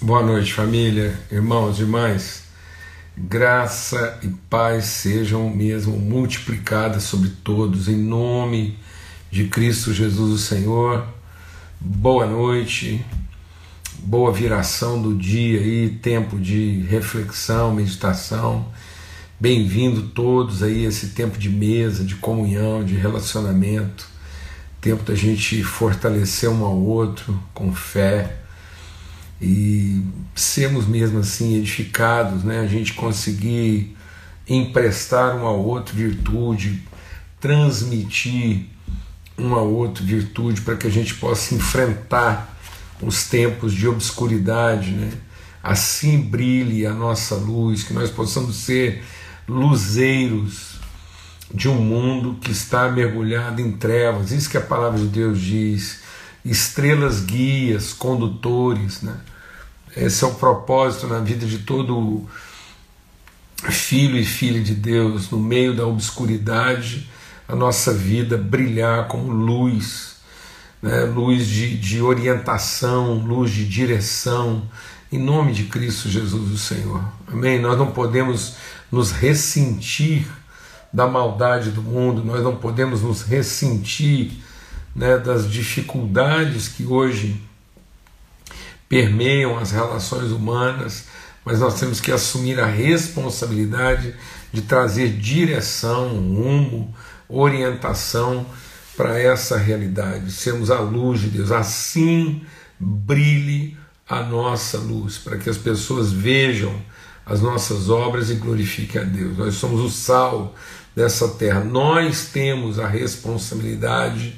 Boa noite, família, irmãos, irmãs. Graça e paz sejam mesmo multiplicadas sobre todos, em nome de Cristo Jesus, o Senhor. Boa noite, boa viração do dia aí, tempo de reflexão, meditação. Bem-vindo todos aí a esse tempo de mesa, de comunhão, de relacionamento, tempo da gente fortalecer um ao outro com fé e sermos mesmo assim edificados, né? a gente conseguir emprestar um ao outro virtude, transmitir um ao outro virtude para que a gente possa enfrentar os tempos de obscuridade, né? assim brilhe a nossa luz, que nós possamos ser luzeiros de um mundo que está mergulhado em trevas, isso que a palavra de Deus diz estrelas guias, condutores. Né? Esse é o propósito na vida de todo filho e filha de Deus, no meio da obscuridade, a nossa vida brilhar como luz, né? luz de, de orientação, luz de direção, em nome de Cristo Jesus, o Senhor. Amém? Nós não podemos nos ressentir da maldade do mundo, nós não podemos nos ressentir né, das dificuldades que hoje permeiam as relações humanas, mas nós temos que assumir a responsabilidade de trazer direção, rumo, orientação para essa realidade, sermos a luz de Deus. Assim brilhe a nossa luz, para que as pessoas vejam as nossas obras e glorifiquem a Deus. Nós somos o sal dessa terra, nós temos a responsabilidade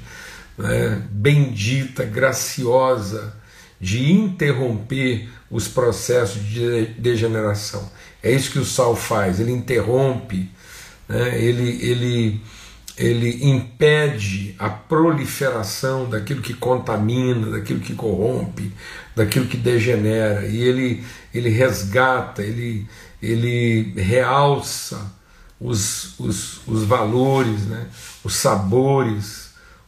né, bendita, graciosa, de interromper os processos de degeneração. É isso que o sal faz, ele interrompe, né, ele, ele, ele impede a proliferação daquilo que contamina, daquilo que corrompe, daquilo que degenera, e ele, ele resgata, ele, ele realça os, os, os valores, né, os sabores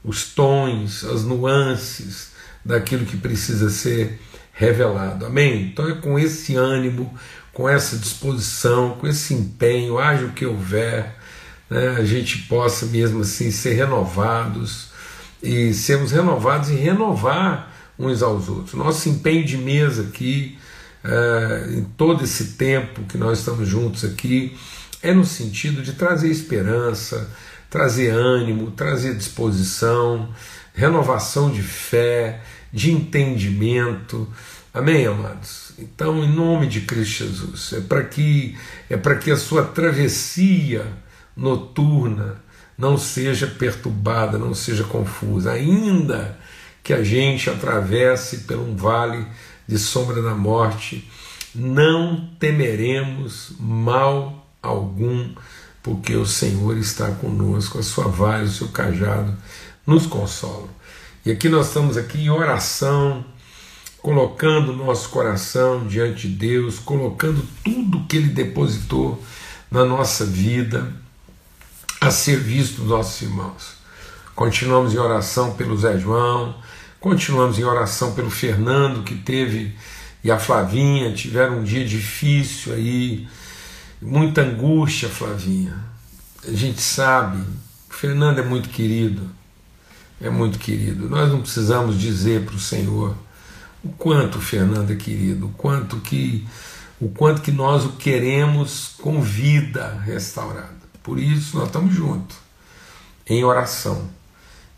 os tons, as nuances daquilo que precisa ser revelado. Amém? Então é com esse ânimo, com essa disposição, com esse empenho, haja o que houver, né, a gente possa mesmo assim ser renovados e sermos renovados e renovar uns aos outros. Nosso empenho de mesa aqui, é, em todo esse tempo que nós estamos juntos aqui, é no sentido de trazer esperança, trazer ânimo, trazer disposição, renovação de fé, de entendimento. Amém, amados? Então, em nome de Cristo Jesus, é para que é para que a sua travessia noturna não seja perturbada, não seja confusa, ainda que a gente atravesse por um vale de sombra da morte, não temeremos mal algum, porque o Senhor está conosco, a sua vara o seu cajado nos consolam. E aqui nós estamos aqui em oração, colocando nosso coração diante de Deus, colocando tudo que Ele depositou na nossa vida a serviço dos nossos irmãos. Continuamos em oração pelo Zé João, continuamos em oração pelo Fernando, que teve, e a Flavinha, tiveram um dia difícil aí, muita angústia, Flavinha. A gente sabe, o Fernando é muito querido, é muito querido. Nós não precisamos dizer para o Senhor o quanto o Fernando é querido, o quanto que o quanto que nós o queremos com vida restaurada. Por isso nós estamos juntos, em oração,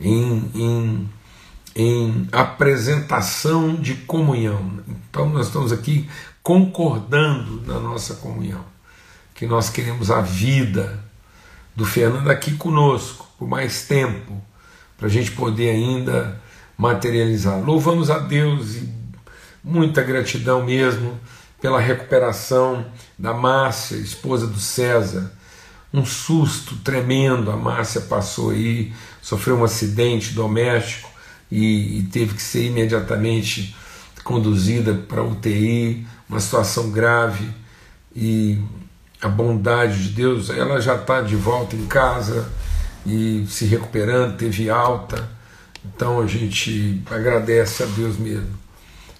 em, em, em apresentação de comunhão. Então nós estamos aqui concordando na nossa comunhão que nós queremos a vida do Fernando aqui conosco por mais tempo, para a gente poder ainda materializar. Louvamos a Deus e muita gratidão mesmo pela recuperação da Márcia, esposa do César. Um susto tremendo, a Márcia passou aí, sofreu um acidente doméstico e, e teve que ser imediatamente conduzida para UTI, uma situação grave e a bondade de Deus, ela já está de volta em casa e se recuperando, teve alta. Então a gente agradece a Deus mesmo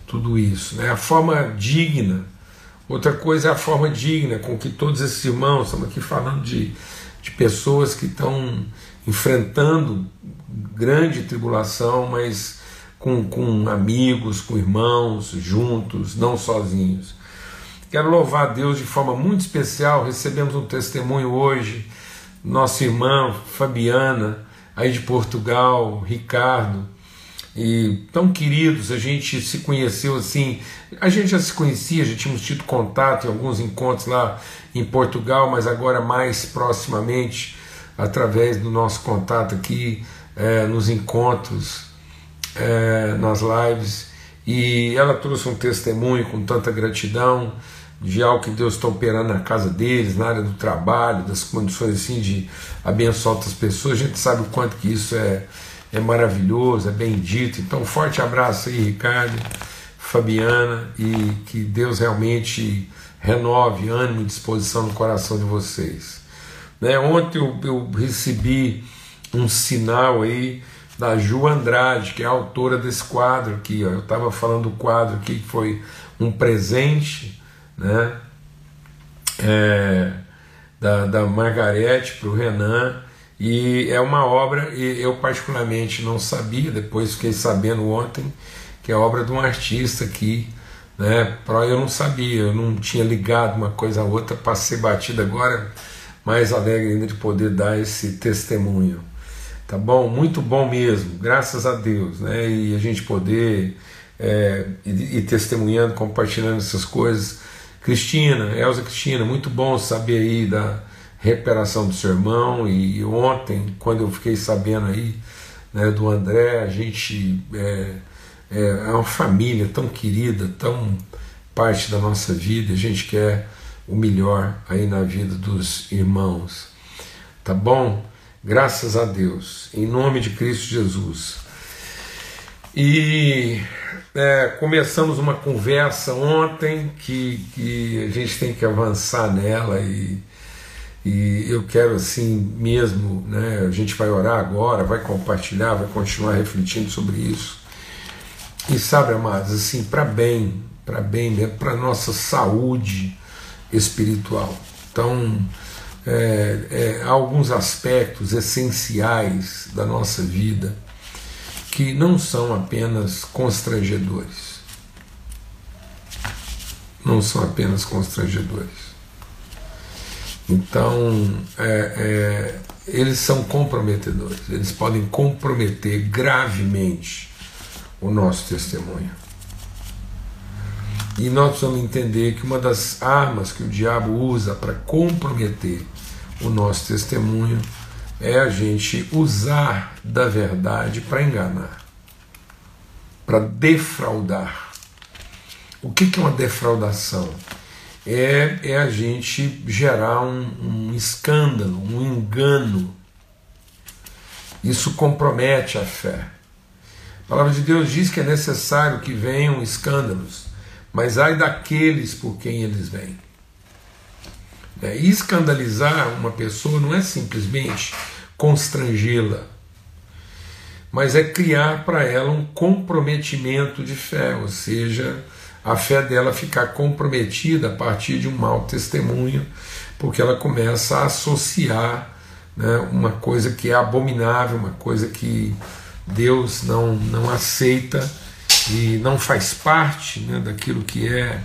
tudo isso. Né? A forma digna, outra coisa é a forma digna com que todos esses irmãos, estamos aqui falando de, de pessoas que estão enfrentando grande tribulação, mas com, com amigos, com irmãos, juntos, não sozinhos. Quero louvar a Deus de forma muito especial. Recebemos um testemunho hoje, nossa irmã Fabiana, aí de Portugal, Ricardo, e tão queridos, a gente se conheceu assim, a gente já se conhecia, já tínhamos tido contato em alguns encontros lá em Portugal, mas agora mais proximamente através do nosso contato aqui é, nos encontros, é, nas lives, e ela trouxe um testemunho com tanta gratidão de algo que Deus está operando na casa deles, na área do trabalho, das condições assim de abençoar outras pessoas. A gente sabe o quanto que isso é é maravilhoso, é bendito. Então, um forte abraço aí, Ricardo, Fabiana, e que Deus realmente renove ânimo e disposição no coração de vocês. Né? Ontem eu, eu recebi um sinal aí da Ju Andrade, que é a autora desse quadro aqui. Ó. Eu estava falando do quadro aqui que foi um presente né? É, da, da Margarete para o Renan e é uma obra, e eu particularmente não sabia, depois fiquei sabendo ontem, que é obra de um artista aqui, né? Eu não sabia, eu não tinha ligado uma coisa a outra, passei batido agora, mais alegre ainda de poder dar esse testemunho. Tá bom? Muito bom mesmo, graças a Deus, né? E a gente poder é, ir testemunhando, compartilhando essas coisas. Cristina, Elza Cristina, muito bom saber aí da recuperação do seu irmão e, ontem, quando eu fiquei sabendo aí né, do André, a gente é, é, é, uma família tão querida, tão parte da nossa vida, a gente quer o melhor aí na vida dos irmãos. Tá bom? Graças a Deus, em nome de Cristo Jesus. E é, começamos uma conversa ontem que, que a gente tem que avançar nela e e eu quero assim mesmo, né, a gente vai orar agora, vai compartilhar, vai continuar refletindo sobre isso. E sabe, amados, assim, para bem, para bem mesmo, para nossa saúde espiritual. Então, é, é, há alguns aspectos essenciais da nossa vida que não são apenas constrangedores. Não são apenas constrangedores então, é, é, eles são comprometedores, eles podem comprometer gravemente o nosso testemunho. E nós precisamos entender que uma das armas que o diabo usa para comprometer o nosso testemunho é a gente usar da verdade para enganar, para defraudar. O que é uma defraudação? é, é a gente gerar um, um escândalo, um engano. Isso compromete a fé. A palavra de Deus diz que é necessário que venham escândalos, mas ai daqueles por quem eles vêm. É, escandalizar uma pessoa não é simplesmente constrangê-la, mas é criar para ela um comprometimento de fé, ou seja, a fé dela ficar comprometida a partir de um mau testemunho, porque ela começa a associar né, uma coisa que é abominável, uma coisa que Deus não, não aceita e não faz parte né, daquilo que é,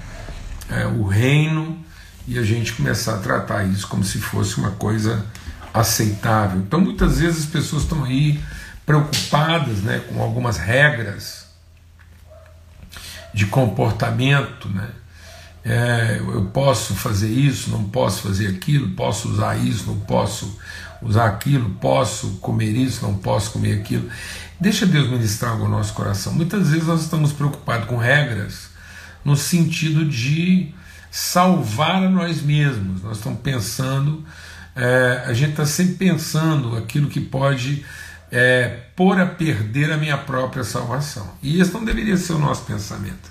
é o reino, e a gente começar a tratar isso como se fosse uma coisa aceitável. Então muitas vezes as pessoas estão aí preocupadas né, com algumas regras de comportamento, né? É, eu posso fazer isso, não posso fazer aquilo, posso usar isso, não posso usar aquilo, posso comer isso, não posso comer aquilo. Deixa Deus ministrar algo no nosso coração. Muitas vezes nós estamos preocupados com regras no sentido de salvar a nós mesmos. Nós estamos pensando, é, a gente está sempre pensando aquilo que pode é, pôr a perder a minha própria salvação. E esse não deveria ser o nosso pensamento.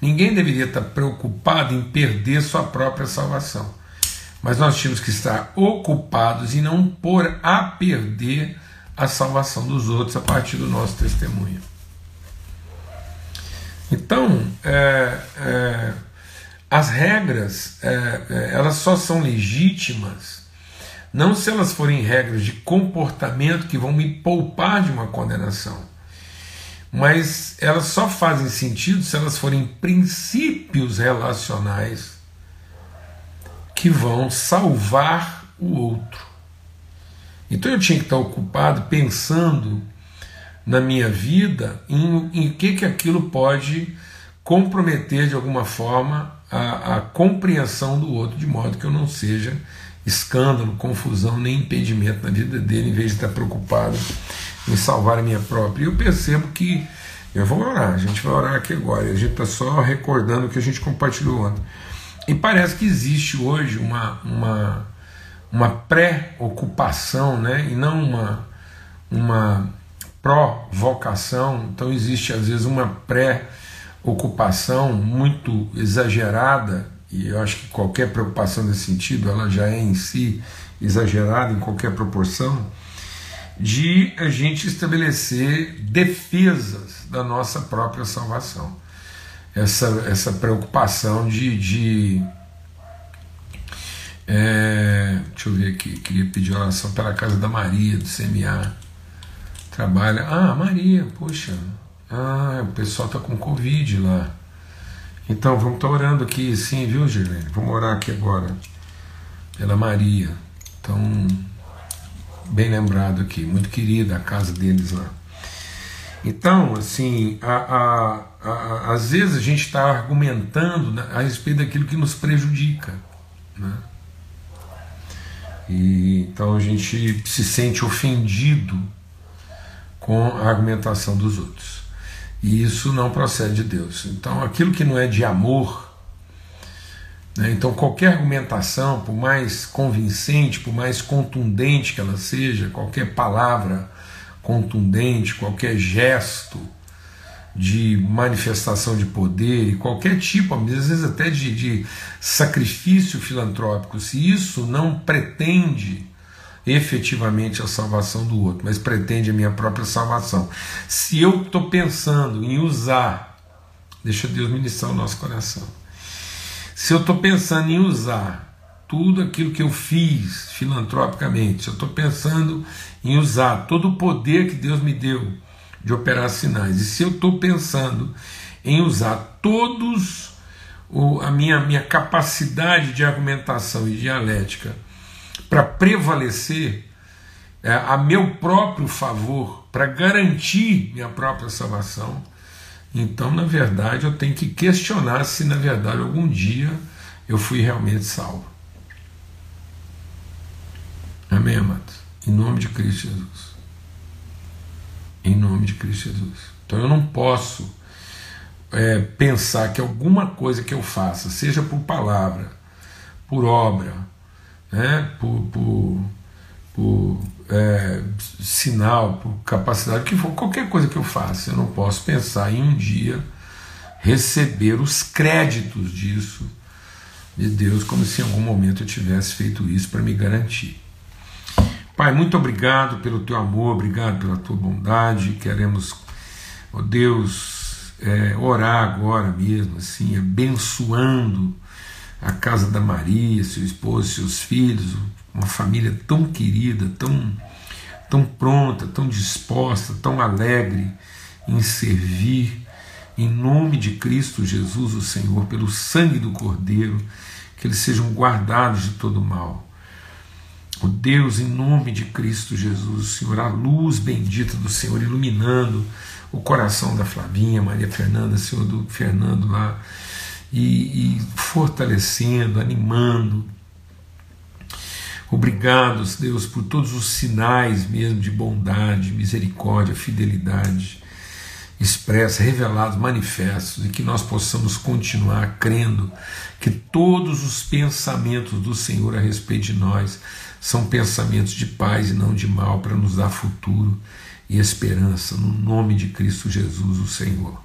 Ninguém deveria estar preocupado em perder sua própria salvação. Mas nós tínhamos que estar ocupados em não pôr a perder a salvação dos outros a partir do nosso testemunho. Então, é, é, as regras é, é, elas só são legítimas não se elas forem regras de comportamento que vão me poupar de uma condenação, mas elas só fazem sentido se elas forem princípios relacionais que vão salvar o outro. Então eu tinha que estar ocupado pensando na minha vida em, em que, que aquilo pode comprometer de alguma forma a, a compreensão do outro, de modo que eu não seja escândalo, confusão, nem impedimento na vida dele, em vez de estar preocupado em salvar a minha própria. E eu percebo que eu vou orar, a gente vai orar aqui agora, a gente está só recordando o que a gente compartilhou ontem. E parece que existe hoje uma, uma, uma pré-ocupação, né? e não uma, uma provocação. Então existe às vezes uma pré-ocupação muito exagerada e eu acho que qualquer preocupação nesse sentido ela já é em si exagerada em qualquer proporção, de a gente estabelecer defesas da nossa própria salvação. Essa, essa preocupação de. de é, deixa eu ver aqui, queria pedir oração pela casa da Maria, do CMA. Trabalha. Ah, Maria, poxa. Ah, o pessoal está com Covid lá. Então vamos estar orando aqui, sim, viu, Girlene? Vamos orar aqui agora pela Maria. Então, bem lembrado aqui, muito querida a casa deles lá. Então, assim, a, a, a, às vezes a gente está argumentando a respeito daquilo que nos prejudica. Né? E, então a gente se sente ofendido com a argumentação dos outros. E isso não procede de Deus. Então, aquilo que não é de amor, né, então qualquer argumentação, por mais convincente, por mais contundente que ela seja, qualquer palavra contundente, qualquer gesto de manifestação de poder, qualquer tipo, às vezes até de, de sacrifício filantrópico, se isso não pretende efetivamente a salvação do outro, mas pretende a minha própria salvação. Se eu estou pensando em usar, deixa Deus ministrar o nosso coração. Se eu estou pensando em usar tudo aquilo que eu fiz filantropicamente, eu estou pensando em usar todo o poder que Deus me deu de operar sinais, e se eu estou pensando em usar todos o, a minha, minha capacidade de argumentação e dialética para prevalecer é, a meu próprio favor, para garantir minha própria salvação, então, na verdade, eu tenho que questionar se, na verdade, algum dia eu fui realmente salvo. Amém, amados? Em nome de Cristo Jesus. Em nome de Cristo Jesus. Então, eu não posso é, pensar que alguma coisa que eu faça, seja por palavra, por obra, né, por, por, por é, sinal, por capacidade, que for qualquer coisa que eu faça, eu não posso pensar em um dia receber os créditos disso de Deus, como se em algum momento eu tivesse feito isso para me garantir. Pai, muito obrigado pelo teu amor, obrigado pela tua bondade. Queremos, ó oh Deus, é, orar agora mesmo, assim, abençoando a casa da Maria, seu esposo, seus filhos, uma família tão querida, tão, tão pronta, tão disposta, tão alegre em servir, em nome de Cristo Jesus, o Senhor, pelo sangue do Cordeiro, que eles sejam guardados de todo mal. O Deus, em nome de Cristo Jesus, Senhor, a luz bendita do Senhor iluminando o coração da Flavinha, Maria Fernanda, Senhor do Fernando lá e, e fortalecendo, animando. Obrigados, Deus, por todos os sinais mesmo de bondade, misericórdia, fidelidade expressa, revelados, manifestos, e que nós possamos continuar crendo que todos os pensamentos do Senhor a respeito de nós são pensamentos de paz e não de mal, para nos dar futuro e esperança, no nome de Cristo Jesus, o Senhor.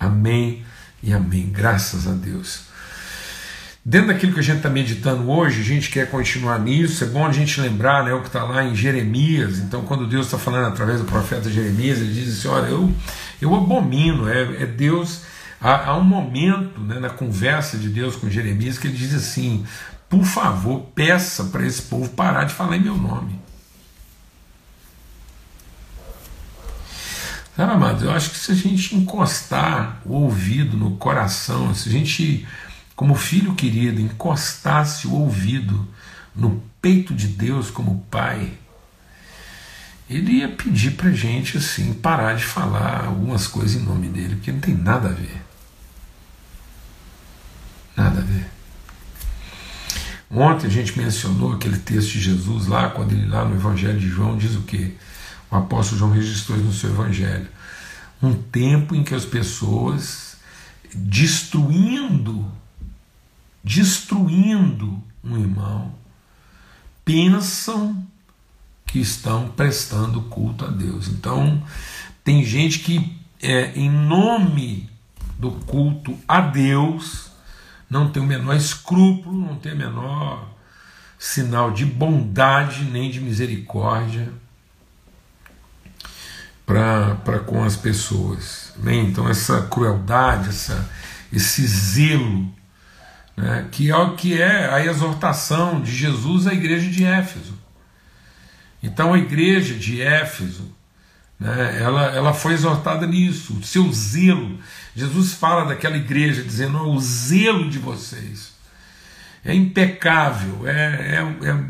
Amém e amém. Graças a Deus. Dentro daquilo que a gente está meditando hoje, a gente quer continuar nisso. É bom a gente lembrar né, o que está lá em Jeremias. Então, quando Deus está falando através do profeta Jeremias, ele diz assim: Olha, eu, eu abomino, é, é Deus Há, há um momento né, na conversa de Deus com Jeremias que ele diz assim: por favor, peça para esse povo parar de falar em meu nome. Sabe, amados, eu acho que se a gente encostar o ouvido no coração, se a gente, como filho querido, encostasse o ouvido no peito de Deus como Pai, ele ia pedir para gente assim, parar de falar algumas coisas em nome dele, porque não tem nada a ver. Nada a ver. Ontem a gente mencionou aquele texto de Jesus lá, quando ele lá no Evangelho de João diz o quê? O apóstolo João registrou no seu evangelho. Um tempo em que as pessoas destruindo, destruindo um irmão, pensam que estão prestando culto a Deus. Então, tem gente que, é, em nome do culto a Deus, não tem o menor escrúpulo, não tem o menor sinal de bondade nem de misericórdia para com as pessoas. Né? Então, essa crueldade, essa, esse zelo, né? que é o que é a exortação de Jesus à igreja de Éfeso. Então, a igreja de Éfeso, né? ela, ela foi exortada nisso, o seu zelo. Jesus fala daquela igreja dizendo: o zelo de vocês é impecável, é, é, é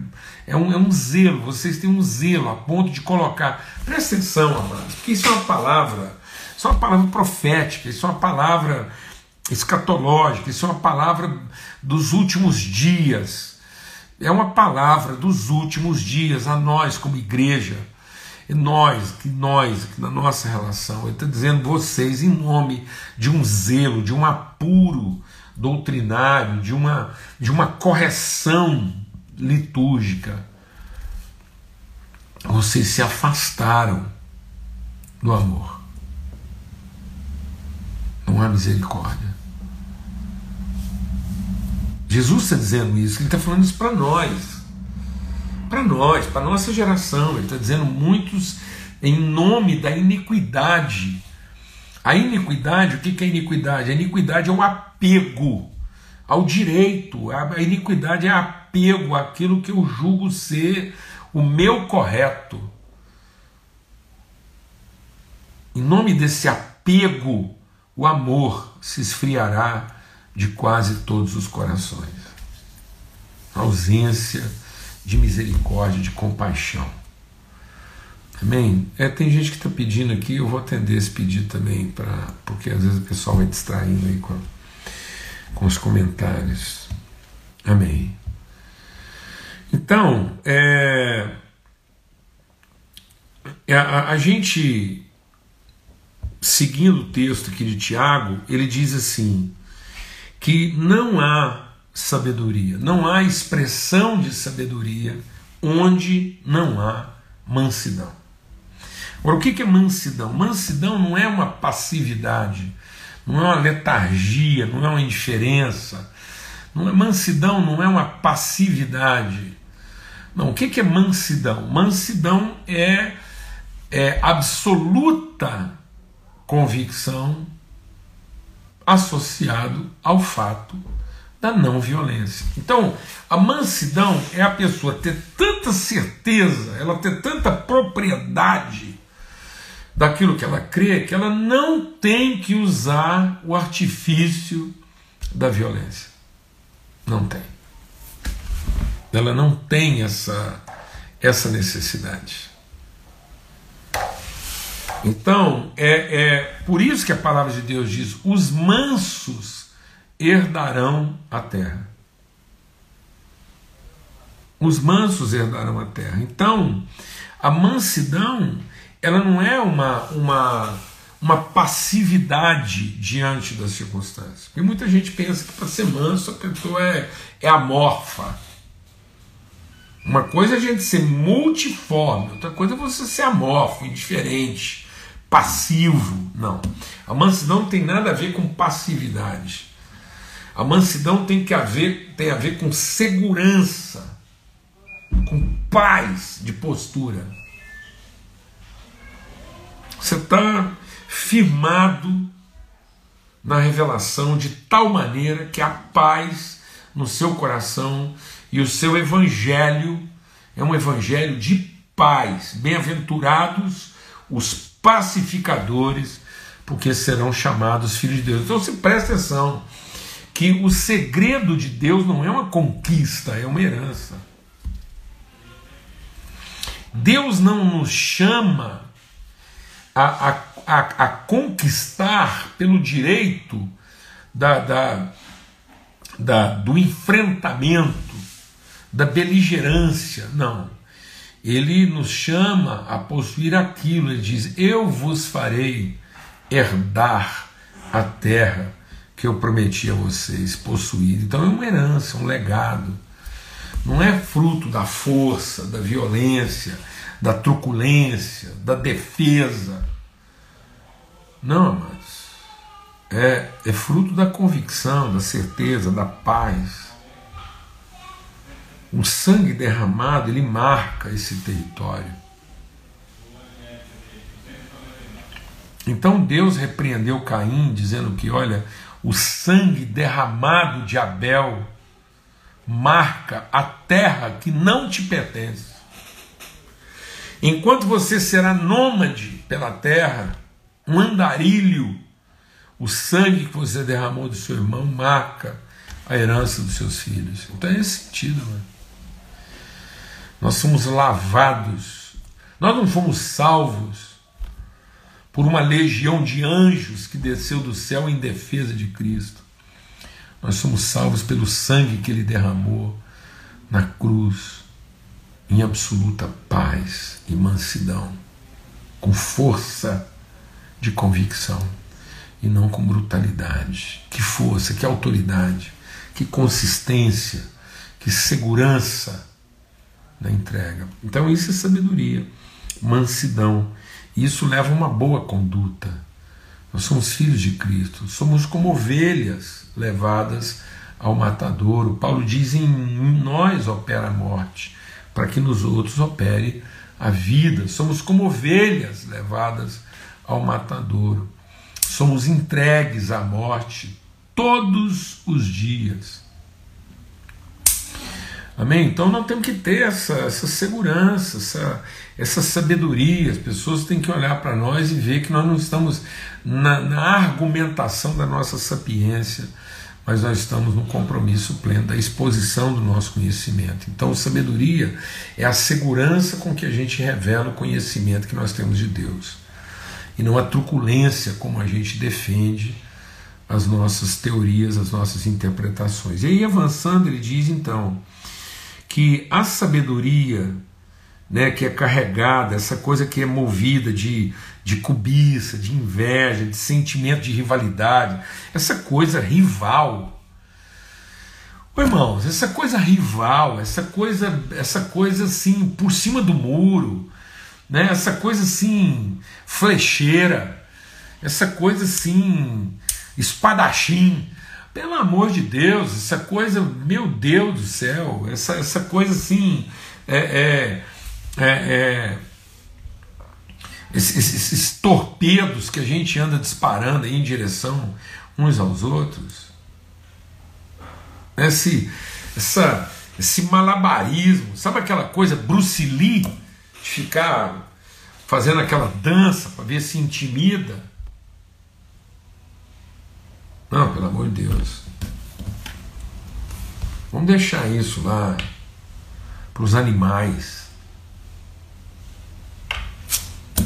é um, é um zelo, vocês têm um zelo a ponto de colocar. Presta atenção, amados, porque isso é uma palavra, isso é uma palavra profética, isso é uma palavra escatológica, isso é uma palavra dos últimos dias. É uma palavra dos últimos dias a nós como igreja. E nós, que nós, na nossa relação, ele está dizendo vocês em nome de um zelo, de um apuro doutrinário, de uma, de uma correção litúrgica. Vocês se afastaram do amor. Não há misericórdia. Jesus está dizendo isso, ele está falando isso para nós. Para nós, para nossa geração. Ele está dizendo muitos em nome da iniquidade. A iniquidade, o que é iniquidade? A iniquidade é o apego ao direito. A iniquidade é apego àquilo que eu julgo ser o meu correto. Em nome desse apego, o amor se esfriará de quase todos os corações. A ausência de misericórdia, de compaixão. Amém? É, tem gente que está pedindo aqui, eu vou atender esse pedido também, pra, porque às vezes o pessoal vai distraindo aí com com os comentários. Amém. Então, é, é, a, a gente, seguindo o texto aqui de Tiago, ele diz assim: que não há sabedoria, não há expressão de sabedoria onde não há mansidão. Agora, o que é mansidão? Mansidão não é uma passividade, não é uma letargia, não é uma indiferença, não é mansidão, não é uma passividade. Não, o que é mansidão? Mansidão é, é absoluta convicção associado ao fato da não violência. Então, a mansidão é a pessoa ter tanta certeza, ela ter tanta propriedade daquilo que ela crê, que ela não tem que usar o artifício da violência. Não tem. Ela não tem essa, essa necessidade. Então, é, é por isso que a palavra de Deus diz: os mansos herdarão a terra. Os mansos herdarão a terra. Então, a mansidão ela não é uma, uma, uma passividade diante das circunstâncias. Porque muita gente pensa que para ser manso a pessoa é, é amorfa. Uma coisa é a gente ser multiforme, outra coisa é você ser amorfo, indiferente, passivo. Não. A mansidão não tem nada a ver com passividade. A mansidão tem, que haver, tem a ver com segurança, com paz de postura. Você está firmado na revelação de tal maneira que a paz no seu coração e o seu evangelho é um evangelho de paz. Bem-aventurados os pacificadores, porque serão chamados filhos de Deus. Então você presta atenção que o segredo de Deus não é uma conquista, é uma herança. Deus não nos chama a, a, a, a conquistar pelo direito da, da, da, do enfrentamento, da beligerância. Não. Ele nos chama a possuir aquilo. Ele diz: Eu vos farei herdar a terra que eu prometi a vocês possuir. Então é uma herança, um legado. Não é fruto da força, da violência, da truculência, da defesa. Não, amados. É, é fruto da convicção, da certeza, da paz. O sangue derramado, ele marca esse território. Então Deus repreendeu Caim, dizendo que, olha, o sangue derramado de Abel marca a terra que não te pertence. Enquanto você será nômade pela terra, um andarilho, o sangue que você derramou do seu irmão marca a herança dos seus filhos. Então é esse sentido, mano. Nós somos lavados, nós não fomos salvos por uma legião de anjos que desceu do céu em defesa de Cristo. Nós somos salvos pelo sangue que ele derramou na cruz, em absoluta paz e mansidão, com força de convicção e não com brutalidade. Que força, que autoridade, que consistência, que segurança na entrega. Então, isso é sabedoria, mansidão. Isso leva a uma boa conduta. Nós somos filhos de Cristo, somos como ovelhas levadas ao matadouro. Paulo diz: em nós opera a morte, para que nos outros opere a vida. Somos como ovelhas levadas ao matadouro. Somos entregues à morte todos os dias. Amém? Então nós temos que ter essa, essa segurança, essa, essa sabedoria. As pessoas têm que olhar para nós e ver que nós não estamos na, na argumentação da nossa sapiência, mas nós estamos no compromisso pleno da exposição do nosso conhecimento. Então, sabedoria é a segurança com que a gente revela o conhecimento que nós temos de Deus e não a truculência como a gente defende as nossas teorias, as nossas interpretações. E aí, avançando, ele diz então que a sabedoria, né, que é carregada, essa coisa que é movida de, de cobiça, de inveja, de sentimento de rivalidade, essa coisa rival. Ô, irmãos, essa coisa rival, essa coisa, essa coisa assim, por cima do muro, né? essa coisa assim, flecheira, essa coisa assim, espadachim. Pelo amor de Deus, essa coisa, meu Deus do céu, essa, essa coisa assim, é, é, é, é esses, esses, torpedos que a gente anda disparando em direção uns aos outros, esse, essa, esse malabarismo, sabe aquela coisa Bruce Lee? de ficar fazendo aquela dança para ver se intimida. Não, pelo amor de Deus. Vamos deixar isso lá para os animais.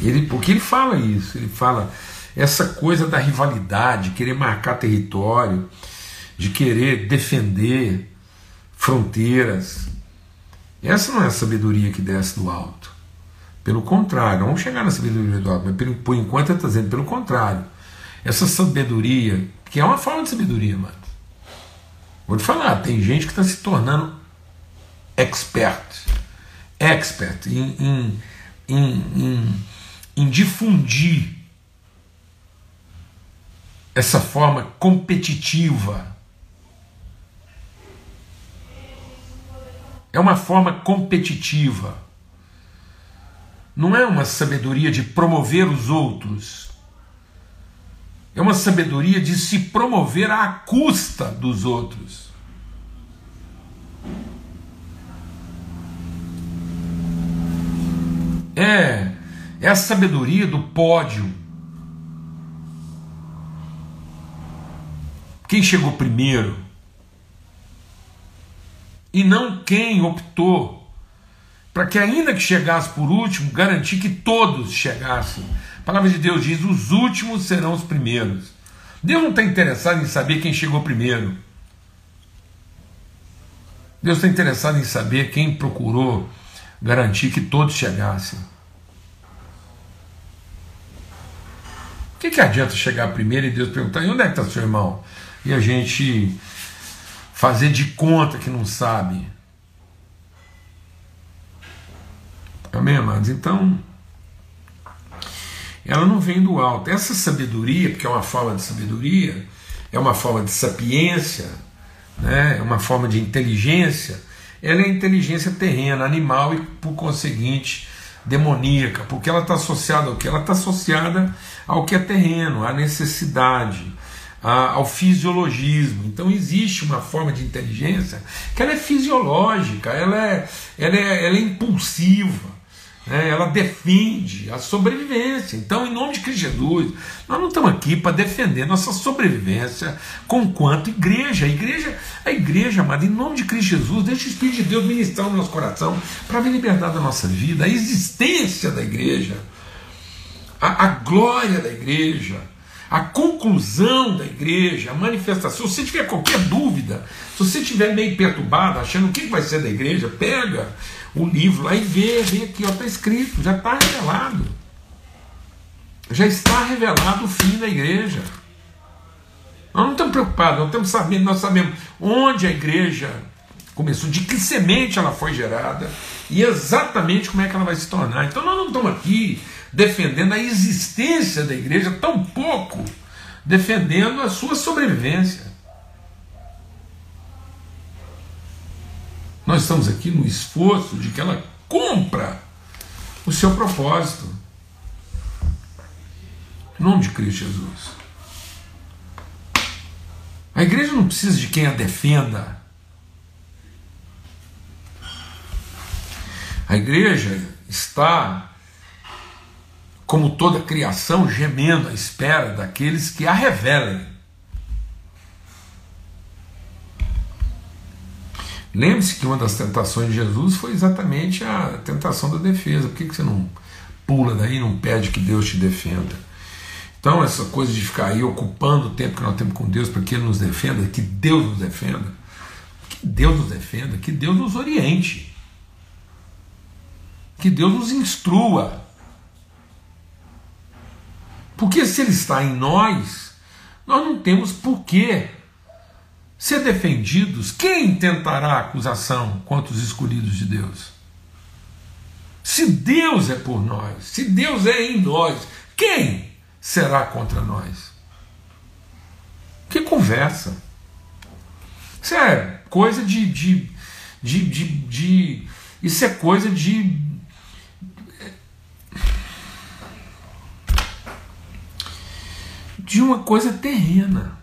Ele, porque ele fala isso, ele fala essa coisa da rivalidade, querer marcar território, de querer defender fronteiras. Essa não é a sabedoria que desce do alto. Pelo contrário, vamos chegar na sabedoria do alto, mas por enquanto ele está dizendo pelo contrário. Essa sabedoria, que é uma forma de sabedoria, mano. Vou te falar, tem gente que está se tornando expert, expert em, em, em, em difundir essa forma competitiva. É uma forma competitiva não é uma sabedoria de promover os outros, é uma sabedoria de se promover à custa dos outros. É, é a sabedoria do pódio. Quem chegou primeiro? E não quem optou para que, ainda que chegasse por último, garantir que todos chegassem. Palavra de Deus diz: os últimos serão os primeiros. Deus não está interessado em saber quem chegou primeiro. Deus está interessado em saber quem procurou garantir que todos chegassem. O que, que adianta chegar primeiro e Deus perguntar: e onde é que está seu irmão? E a gente fazer de conta que não sabe. Amém, amados? Então, ela não vem do alto. Essa sabedoria, porque é uma forma de sabedoria, é uma forma de sapiência, né? é uma forma de inteligência, ela é inteligência terrena, animal e, por conseguinte, demoníaca, porque ela está associada ao que? Ela está associada ao que é terreno, à necessidade, ao fisiologismo. Então existe uma forma de inteligência que ela é fisiológica, ela é, ela é, ela é impulsiva né, ela defende a sobrevivência. Então, em nome de Cristo Jesus, nós não estamos aqui para defender nossa sobrevivência com quanto igreja. A igreja, a igreja, amada, em nome de Cristo Jesus, deixa o Espírito de Deus ministrar no nosso coração para ver liberdade da nossa vida, a existência da igreja, a, a glória da igreja. A conclusão da igreja, a manifestação. Se você tiver qualquer dúvida, se você estiver meio perturbado, achando o que vai ser da igreja, pega o livro e vê, vê aqui, está escrito, já está revelado. Já está revelado o fim da igreja. Nós não estamos preocupados, nós estamos sabendo, nós sabemos onde a igreja começou, de que semente ela foi gerada e exatamente como é que ela vai se tornar. Então nós não estamos aqui defendendo a existência da igreja, tão pouco defendendo a sua sobrevivência. Nós estamos aqui no esforço de que ela compra o seu propósito. Em nome de Cristo Jesus. A igreja não precisa de quem a defenda. A igreja está, como toda criação, gemendo à espera daqueles que a revelem. Lembre-se que uma das tentações de Jesus foi exatamente a tentação da defesa. Por que, que você não pula daí, não pede que Deus te defenda? Então, essa coisa de ficar aí ocupando o tempo que nós temos com Deus para que Ele nos defenda, que Deus nos defenda, que Deus nos defenda, que Deus nos oriente, que Deus nos instrua. Porque se Ele está em nós, nós não temos por que ser defendidos, quem tentará acusação contra os escolhidos de Deus? Se Deus é por nós, se Deus é em nós, quem será contra nós? Que conversa! Isso é coisa de. de, de, de, de isso é coisa de. de uma coisa terrena.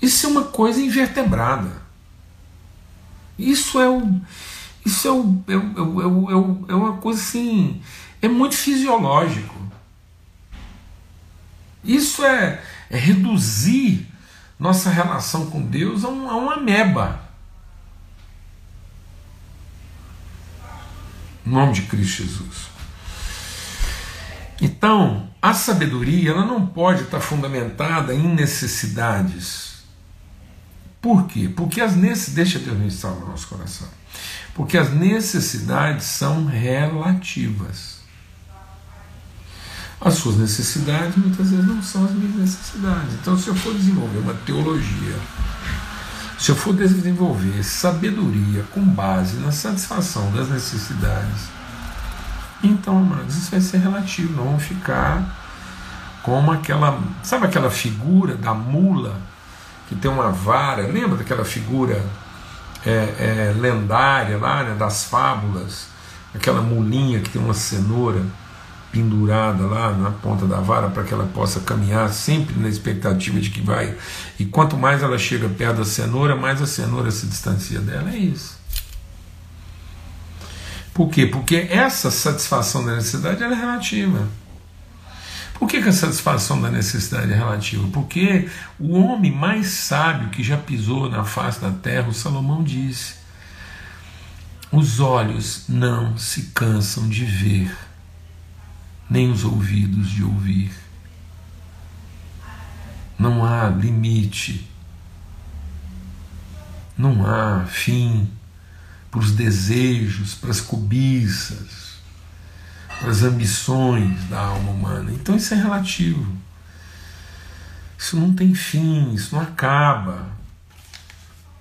Isso é uma coisa invertebrada. Isso é o. Isso é, o, é, é, o, é, uma coisa assim. É muito fisiológico. Isso é, é reduzir nossa relação com Deus a, um, a uma ameba. Em nome de Cristo Jesus. Então, a sabedoria ela não pode estar fundamentada em necessidades por quê? Porque as necessidades. Deixa Deus ministrar no nosso coração. Porque as necessidades são relativas. As suas necessidades muitas vezes não são as minhas necessidades. Então, se eu for desenvolver uma teologia, se eu for desenvolver sabedoria com base na satisfação das necessidades, então, amados, isso vai ser relativo. Não vamos ficar como aquela. Sabe aquela figura da mula que tem uma vara, lembra daquela figura é, é, lendária lá, né, das fábulas, aquela mulinha que tem uma cenoura, pendurada lá na ponta da vara para que ela possa caminhar sempre na expectativa de que vai. E quanto mais ela chega perto da cenoura, mais a cenoura se distancia dela. É isso. Por quê? Porque essa satisfação da necessidade é relativa. Por que, que a satisfação da necessidade é relativa? Porque o homem mais sábio que já pisou na face da terra, o Salomão disse: os olhos não se cansam de ver nem os ouvidos de ouvir. Não há limite, não há fim para os desejos, para as cobiças, para as ambições da alma humana. Então isso é relativo. Isso não tem fim, isso não acaba.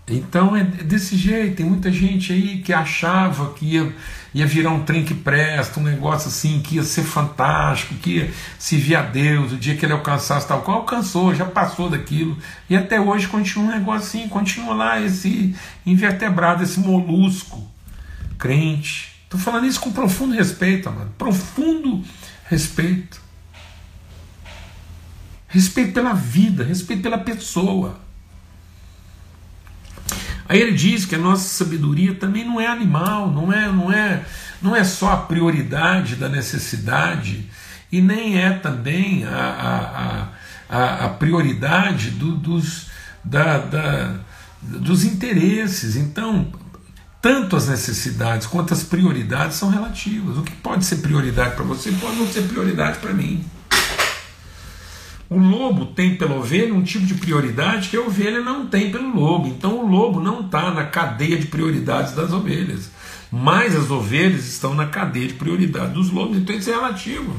Então é desse jeito. Tem muita gente aí que achava que ia, ia virar um trem que presta, um negócio assim, que ia ser fantástico, que ia servir a Deus o dia que ele alcançasse tal qual. Alcançou, já passou daquilo. E até hoje continua um negócio assim, continua lá esse invertebrado, esse molusco crente. Estou falando isso com profundo respeito, mano. Profundo respeito. Respeito pela vida, respeito pela pessoa. Aí ele diz que a nossa sabedoria também não é animal, não é, não é, não é só a prioridade da necessidade e nem é também a, a, a, a prioridade do, dos, da, da, dos interesses. Então, tanto as necessidades quanto as prioridades são relativas. O que pode ser prioridade para você pode não ser prioridade para mim. O lobo tem pela ovelha um tipo de prioridade que a ovelha não tem pelo lobo. Então o lobo não está na cadeia de prioridades das ovelhas. Mas as ovelhas estão na cadeia de prioridade dos lobos. Então isso é relativo.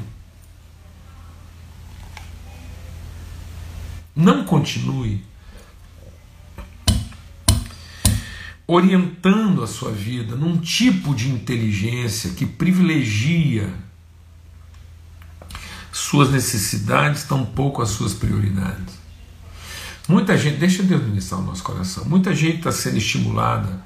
Não continue orientando a sua vida num tipo de inteligência que privilegia suas necessidades, tampouco as suas prioridades. Muita gente, deixa Deus ministrar o nosso coração, muita gente está sendo estimulada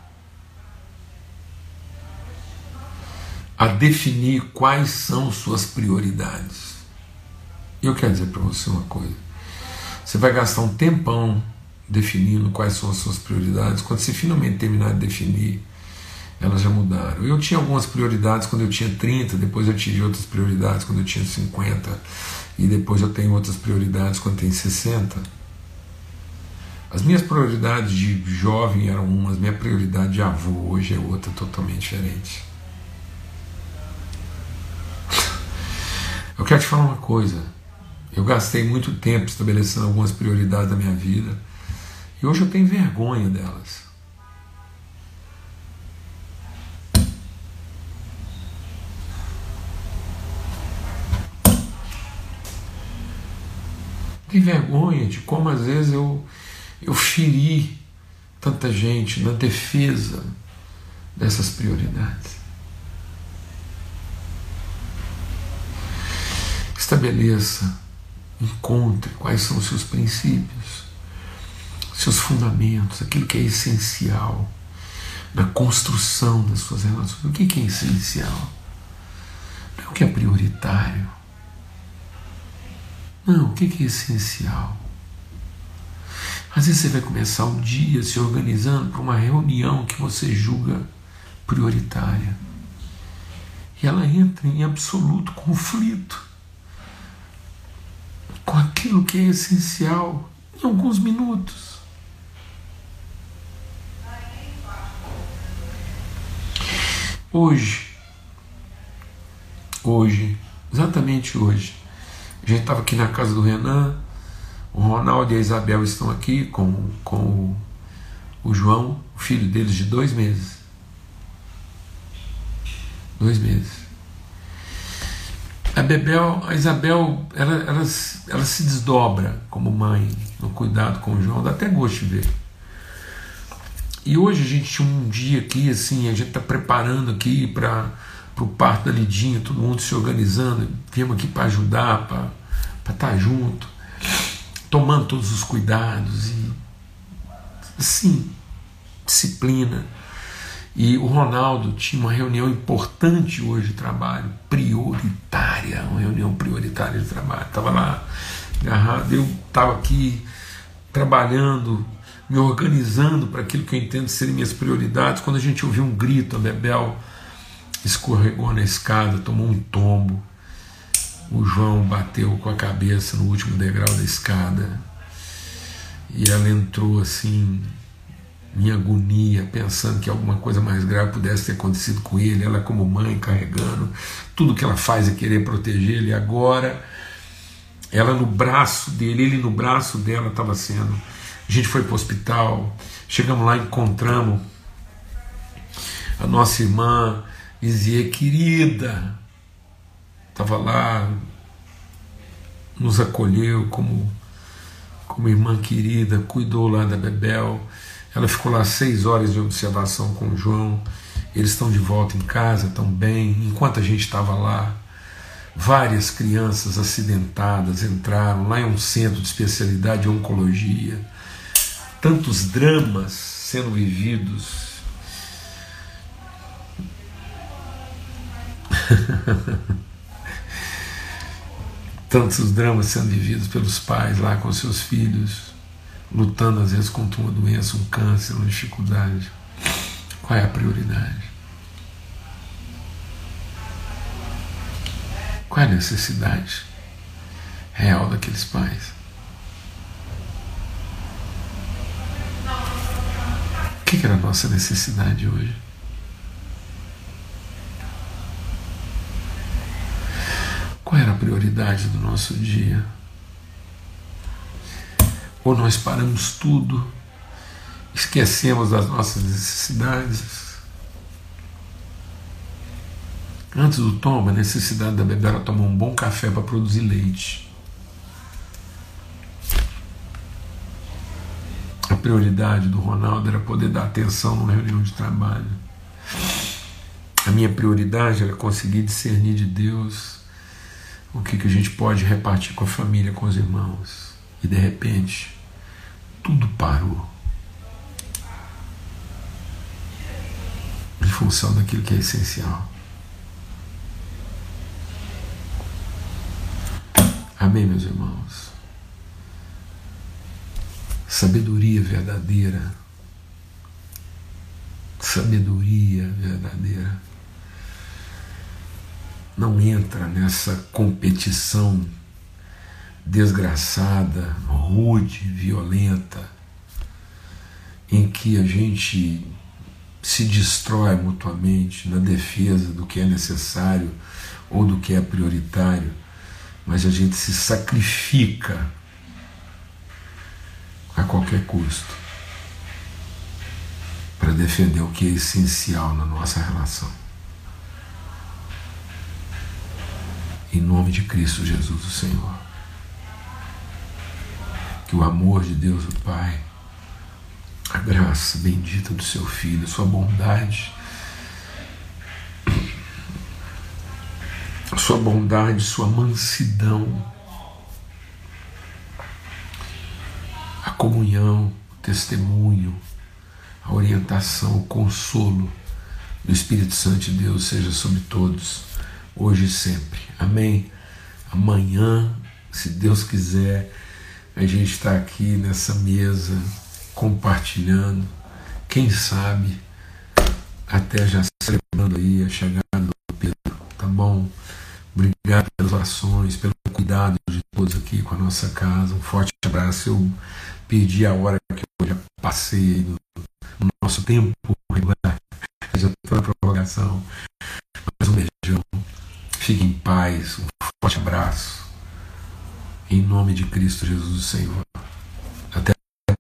a definir quais são suas prioridades. Eu quero dizer para você uma coisa: você vai gastar um tempão definindo quais são as suas prioridades, quando você finalmente terminar de definir, elas já mudaram. Eu tinha algumas prioridades quando eu tinha 30, depois eu tive outras prioridades quando eu tinha 50, e depois eu tenho outras prioridades quando tenho 60. As minhas prioridades de jovem eram umas, minha prioridade de avô hoje é outra totalmente diferente. Eu quero te falar uma coisa. Eu gastei muito tempo estabelecendo algumas prioridades da minha vida e hoje eu tenho vergonha delas. Tenho vergonha de como às vezes eu, eu feri tanta gente na defesa dessas prioridades. Estabeleça, encontre quais são os seus princípios, seus fundamentos, aquilo que é essencial na construção das suas relações. O que é essencial? Não é o que é prioritário não, o que é essencial? Às vezes você vai começar o dia se organizando para uma reunião que você julga prioritária. E ela entra em absoluto conflito com aquilo que é essencial em alguns minutos. Hoje, hoje, exatamente hoje, a gente estava aqui na casa do Renan, o Ronaldo e a Isabel estão aqui com, com o, o João, o filho deles de dois meses. Dois meses. A Bebel, a Isabel, ela, ela, ela se desdobra como mãe no cuidado com o João, dá até gosto de ver. E hoje a gente tinha um dia aqui, assim, a gente está preparando aqui para o parto da Lidinha, todo mundo se organizando, viemos aqui para ajudar, para estar tá junto, tomando todos os cuidados e assim, disciplina. E o Ronaldo tinha uma reunião importante hoje de trabalho, prioritária, uma reunião prioritária de trabalho. Estava lá agarrado, eu estava aqui trabalhando, me organizando para aquilo que eu entendo serem minhas prioridades. Quando a gente ouviu um grito, a Bebel escorregou na escada, tomou um tombo. O João bateu com a cabeça no último degrau da escada. E ela entrou assim, minha agonia, pensando que alguma coisa mais grave pudesse ter acontecido com ele. Ela, como mãe, carregando, tudo que ela faz é querer proteger ele. Agora, ela no braço dele, ele no braço dela estava sendo. A gente foi para o hospital, chegamos lá, encontramos a nossa irmã Izie, querida, estava lá, nos acolheu como, como irmã querida, cuidou lá da Bebel. Ela ficou lá seis horas de observação com o João. Eles estão de volta em casa, estão bem. Enquanto a gente estava lá, várias crianças acidentadas entraram. Lá é um centro de especialidade de oncologia. Tantos dramas sendo vividos. tantos dramas sendo vividos pelos pais lá com seus filhos, lutando às vezes contra uma doença, um câncer, uma dificuldade. Qual é a prioridade? Qual é a necessidade real daqueles pais? Que era a nossa necessidade hoje? Qual era a prioridade do nosso dia? Ou nós paramos tudo, esquecemos das nossas necessidades? Antes do tombo, a necessidade da bebê era tomar um bom café para produzir leite. Prioridade do Ronaldo era poder dar atenção numa reunião de trabalho. A minha prioridade era conseguir discernir de Deus o que, que a gente pode repartir com a família, com os irmãos. E de repente, tudo parou. Em função daquilo que é essencial. Amém, meus irmãos? Sabedoria verdadeira. Sabedoria verdadeira não entra nessa competição desgraçada, rude, violenta, em que a gente se destrói mutuamente na defesa do que é necessário ou do que é prioritário, mas a gente se sacrifica a qualquer custo para defender o que é essencial na nossa relação. Em nome de Cristo Jesus, o Senhor. Que o amor de Deus, o Pai, a graça bendita do seu Filho, a sua bondade, a sua bondade, sua mansidão, comunhão, o testemunho, a orientação, o consolo do Espírito Santo de Deus seja sobre todos hoje e sempre. Amém? Amanhã, se Deus quiser, a gente está aqui nessa mesa compartilhando. Quem sabe até já celebrando aí a chegada do Pedro, tá bom? Obrigado pelas orações, pelo cuidado de todos aqui com a nossa casa. Um forte abraço. Eu perdi a hora que eu já passei no, no nosso tempo regular. Já estou na prorrogação. Mas um beijão. Fique em paz, um forte abraço. Em nome de Cristo Jesus, Senhor.